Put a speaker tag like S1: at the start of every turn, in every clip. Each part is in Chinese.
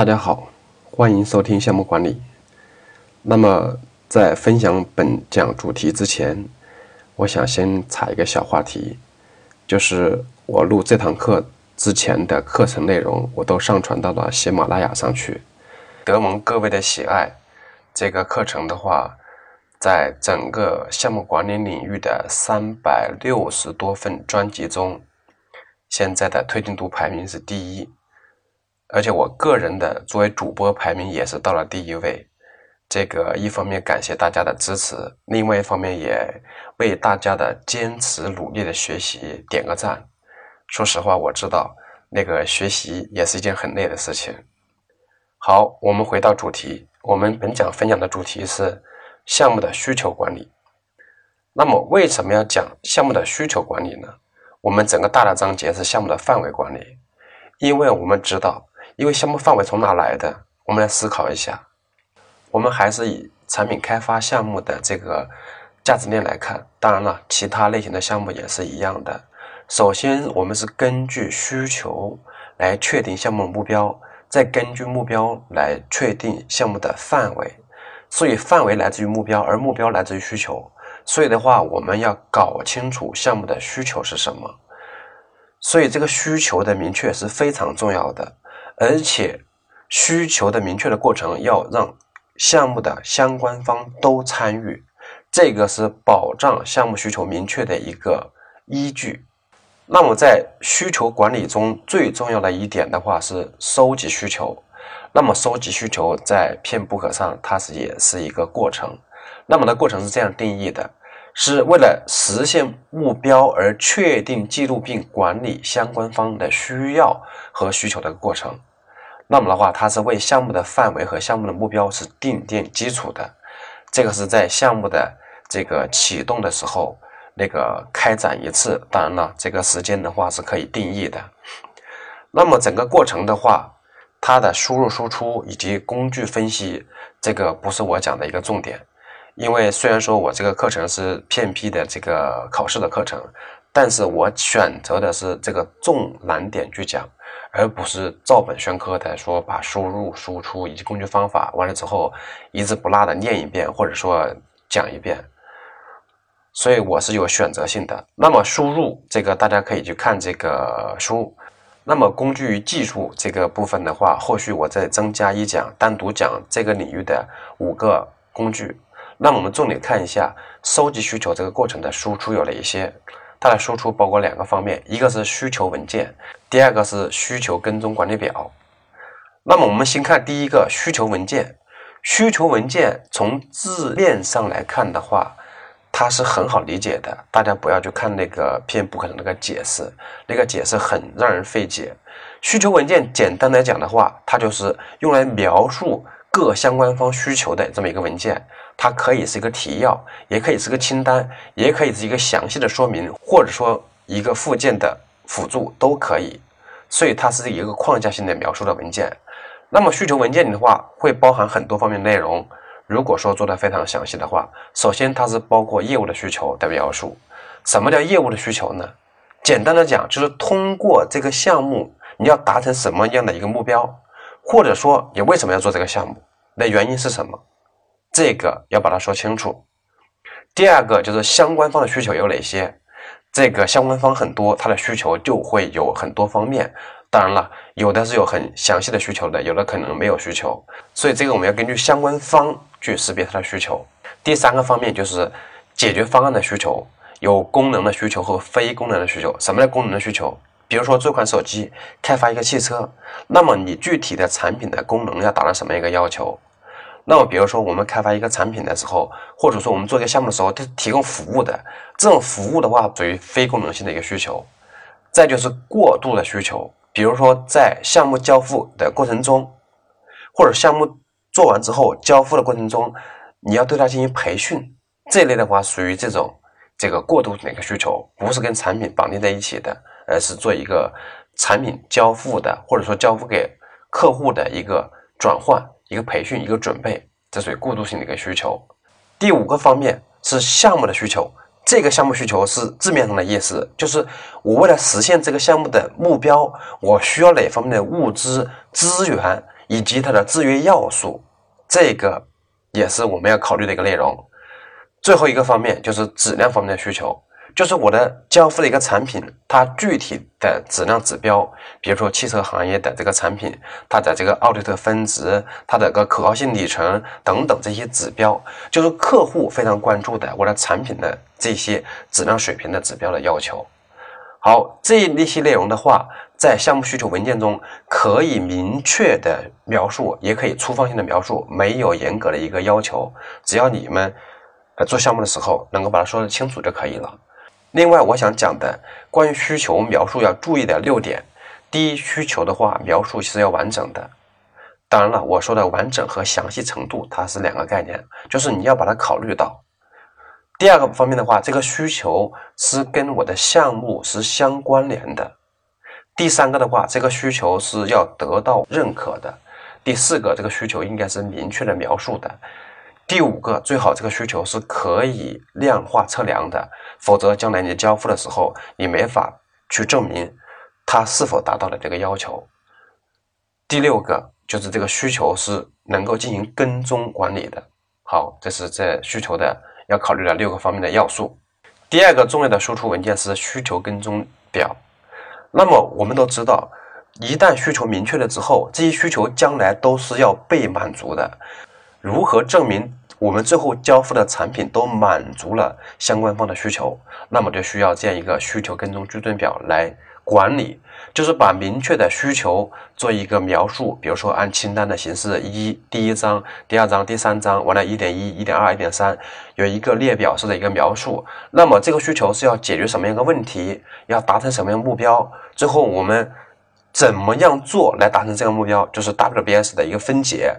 S1: 大家好，欢迎收听项目管理。那么，在分享本讲主题之前，我想先插一个小话题，就是我录这堂课之前的课程内容，我都上传到了喜马拉雅上去，得蒙各位的喜爱。这个课程的话，在整个项目管理领域的三百六十多份专辑中，现在的推进度排名是第一。而且我个人的作为主播排名也是到了第一位，这个一方面感谢大家的支持，另外一方面也为大家的坚持努力的学习点个赞。说实话，我知道那个学习也是一件很累的事情。好，我们回到主题，我们本讲分享的主题是项目的需求管理。那么为什么要讲项目的需求管理呢？我们整个大的章节是项目的范围管理，因为我们知道。因为项目范围从哪来的？我们来思考一下。我们还是以产品开发项目的这个价值链来看。当然了，其他类型的项目也是一样的。首先，我们是根据需求来确定项目目标，再根据目标来确定项目的范围。所以，范围来自于目标，而目标来自于需求。所以的话，我们要搞清楚项目的需求是什么。所以，这个需求的明确是非常重要的。而且，需求的明确的过程要让项目的相关方都参与，这个是保障项目需求明确的一个依据。那么，在需求管理中最重要的一点的话是收集需求。那么，收集需求在 PMBOK 上它是也是一个过程。那么的过程是这样定义的：是为了实现目标而确定、记录并管理相关方的需要和需求的过程。那么的话，它是为项目的范围和项目的目标是奠定基础的，这个是在项目的这个启动的时候那个开展一次，当然了，这个时间的话是可以定义的。那么整个过程的话，它的输入输出以及工具分析，这个不是我讲的一个重点，因为虽然说我这个课程是 PMP 的这个考试的课程，但是我选择的是这个重难点去讲。而不是照本宣科的说，把输入、输出以及工具方法完了之后，一字不落的念一遍，或者说讲一遍。所以我是有选择性的。那么输入这个大家可以去看这个书。那么工具与技术这个部分的话，后续我再增加一讲，单独讲这个领域的五个工具。那我们重点看一下收集需求这个过程的输出有哪一些。它的输出包括两个方面，一个是需求文件，第二个是需求跟踪管理表。那么我们先看第一个需求文件。需求文件从字面上来看的话，它是很好理解的，大家不要去看那个偏不可能那个解释，那个解释很让人费解。需求文件简单来讲的话，它就是用来描述各相关方需求的这么一个文件。它可以是一个提要，也可以是个清单，也可以是一个详细的说明，或者说一个附件的辅助都可以。所以它是一个框架性的描述的文件。那么需求文件里的话，会包含很多方面内容。如果说做的非常详细的话，首先它是包括业务的需求的描述。什么叫业务的需求呢？简单的讲，就是通过这个项目，你要达成什么样的一个目标，或者说你为什么要做这个项目，那原因是什么？这个要把它说清楚。第二个就是相关方的需求有哪些？这个相关方很多，他的需求就会有很多方面。当然了，有的是有很详细的需求的，有的可能没有需求。所以这个我们要根据相关方去识别他的需求。第三个方面就是解决方案的需求，有功能的需求和非功能的需求。什么叫功能的需求？比如说这款手机开发一个汽车，那么你具体的产品的功能要达到什么一个要求？那么，比如说我们开发一个产品的时候，或者说我们做一个项目的时候，它提供服务的这种服务的话，属于非功能性的一个需求。再就是过度的需求，比如说在项目交付的过程中，或者项目做完之后交付的过程中，你要对它进行培训，这类的话属于这种这个过度的一个需求，不是跟产品绑定在一起的，而是做一个产品交付的，或者说交付给客户的一个转换。一个培训，一个准备，这属于过渡性的一个需求。第五个方面是项目的需求，这个项目需求是字面上的意思，就是我为了实现这个项目的目标，我需要哪方面的物资资源以及它的制约要素，这个也是我们要考虑的一个内容。最后一个方面就是质量方面的需求。就是我的交付的一个产品，它具体的质量指标，比如说汽车行业的这个产品，它的这个奥利特分值，它的个可靠性里程等等这些指标，就是客户非常关注的我的产品的这些质量水平的指标的要求。好，这一些内容的话，在项目需求文件中可以明确的描述，也可以粗放性的描述，没有严格的一个要求，只要你们呃做项目的时候能够把它说得清楚就可以了。另外，我想讲的关于需求描述要注意的六点：第一，需求的话描述是要完整的。当然了，我说的完整和详细程度它是两个概念，就是你要把它考虑到。第二个方面的话，这个需求是跟我的项目是相关联的。第三个的话，这个需求是要得到认可的。第四个，这个需求应该是明确的描述的。第五个，最好这个需求是可以量化测量的，否则将来你交付的时候，你没法去证明它是否达到了这个要求。第六个就是这个需求是能够进行跟踪管理的。好，这是这需求的要考虑的六个方面的要素。第二个重要的输出文件是需求跟踪表。那么我们都知道，一旦需求明确了之后，这些需求将来都是要被满足的。如何证明？我们最后交付的产品都满足了相关方的需求，那么就需要这样一个需求跟踪矩阵表来管理，就是把明确的需求做一个描述，比如说按清单的形式，一第一章、第二章、第三章，完了一点一、一点二、一点三，有一个列表式的一个描述。那么这个需求是要解决什么样一个问题，要达成什么样目标？最后我们怎么样做来达成这个目标？就是 WBS 的一个分解。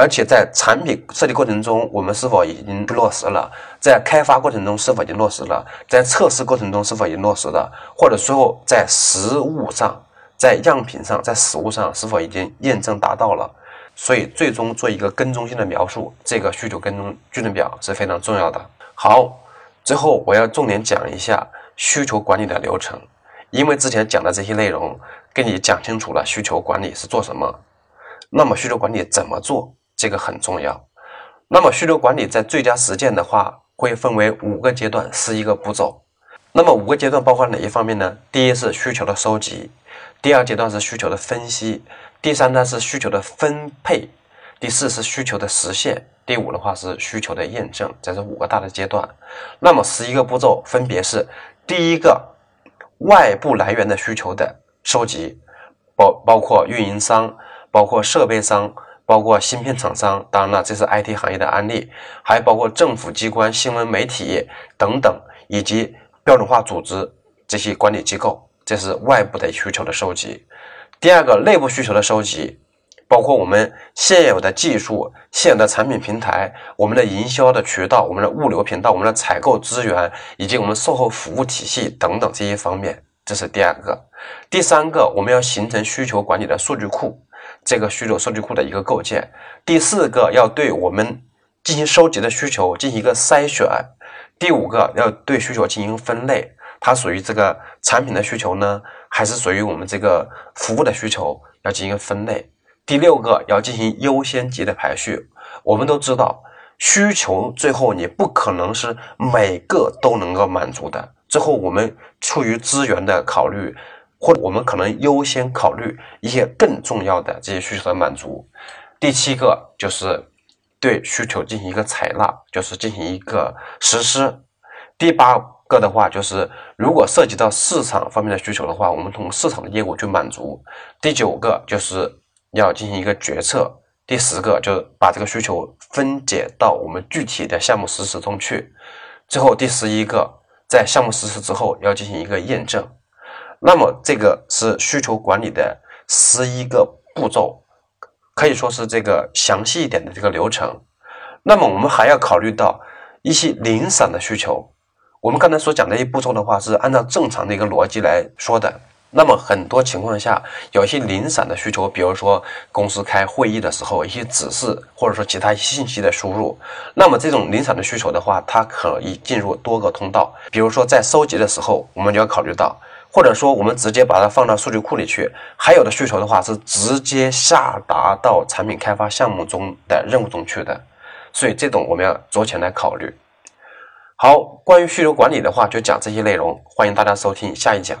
S1: 而且在产品设计过程中，我们是否已经落实了？在开发过程中是否已经落实了？在测试过程中是否已经落实了？或者说在实物上、在样品上、在实物上是否已经验证达到了？所以最终做一个跟踪性的描述，这个需求跟踪矩阵表是非常重要的。好，最后我要重点讲一下需求管理的流程，因为之前讲的这些内容跟你讲清楚了需求管理是做什么，那么需求管理怎么做？这个很重要。那么需求管理在最佳实践的话，会分为五个阶段，十一个步骤。那么五个阶段包括哪一方面呢？第一是需求的收集，第二阶段是需求的分析，第三呢是需求的分配，第四是需求的实现，第五的话是需求的验证。在这五个大的阶段。那么十一个步骤分别是：第一个，外部来源的需求的收集，包包括运营商，包括设备商。包括芯片厂商，当然了，这是 IT 行业的案例，还包括政府机关、新闻媒体等等，以及标准化组织这些管理机构，这是外部的需求的收集。第二个，内部需求的收集，包括我们现有的技术、现有的产品平台、我们的营销的渠道、我们的物流频道、我们的采购资源，以及我们售后服务体系等等这些方面，这是第二个。第三个，我们要形成需求管理的数据库。这个需求数据库的一个构建，第四个要对我们进行收集的需求进行一个筛选，第五个要对需求进行分类，它属于这个产品的需求呢，还是属于我们这个服务的需求，要进行分类。第六个要进行优先级的排序。我们都知道，需求最后你不可能是每个都能够满足的，最后我们出于资源的考虑。或者我们可能优先考虑一些更重要的这些需求的满足。第七个就是对需求进行一个采纳，就是进行一个实施。第八个的话就是如果涉及到市场方面的需求的话，我们通过市场的业务去满足。第九个就是要进行一个决策。第十个就是把这个需求分解到我们具体的项目实施中去。最后第十一个，在项目实施之后要进行一个验证。那么这个是需求管理的十一个步骤，可以说是这个详细一点的这个流程。那么我们还要考虑到一些零散的需求。我们刚才所讲的一些步骤的话，是按照正常的一个逻辑来说的。那么很多情况下，有一些零散的需求，比如说公司开会议的时候，一些指示或者说其他信息的输入。那么这种零散的需求的话，它可以进入多个通道。比如说在收集的时候，我们就要考虑到。或者说我们直接把它放到数据库里去。还有的需求的话是直接下达到产品开发项目中的任务中去的，所以这种我们要酌情来考虑。好，关于需求管理的话就讲这些内容，欢迎大家收听下一讲。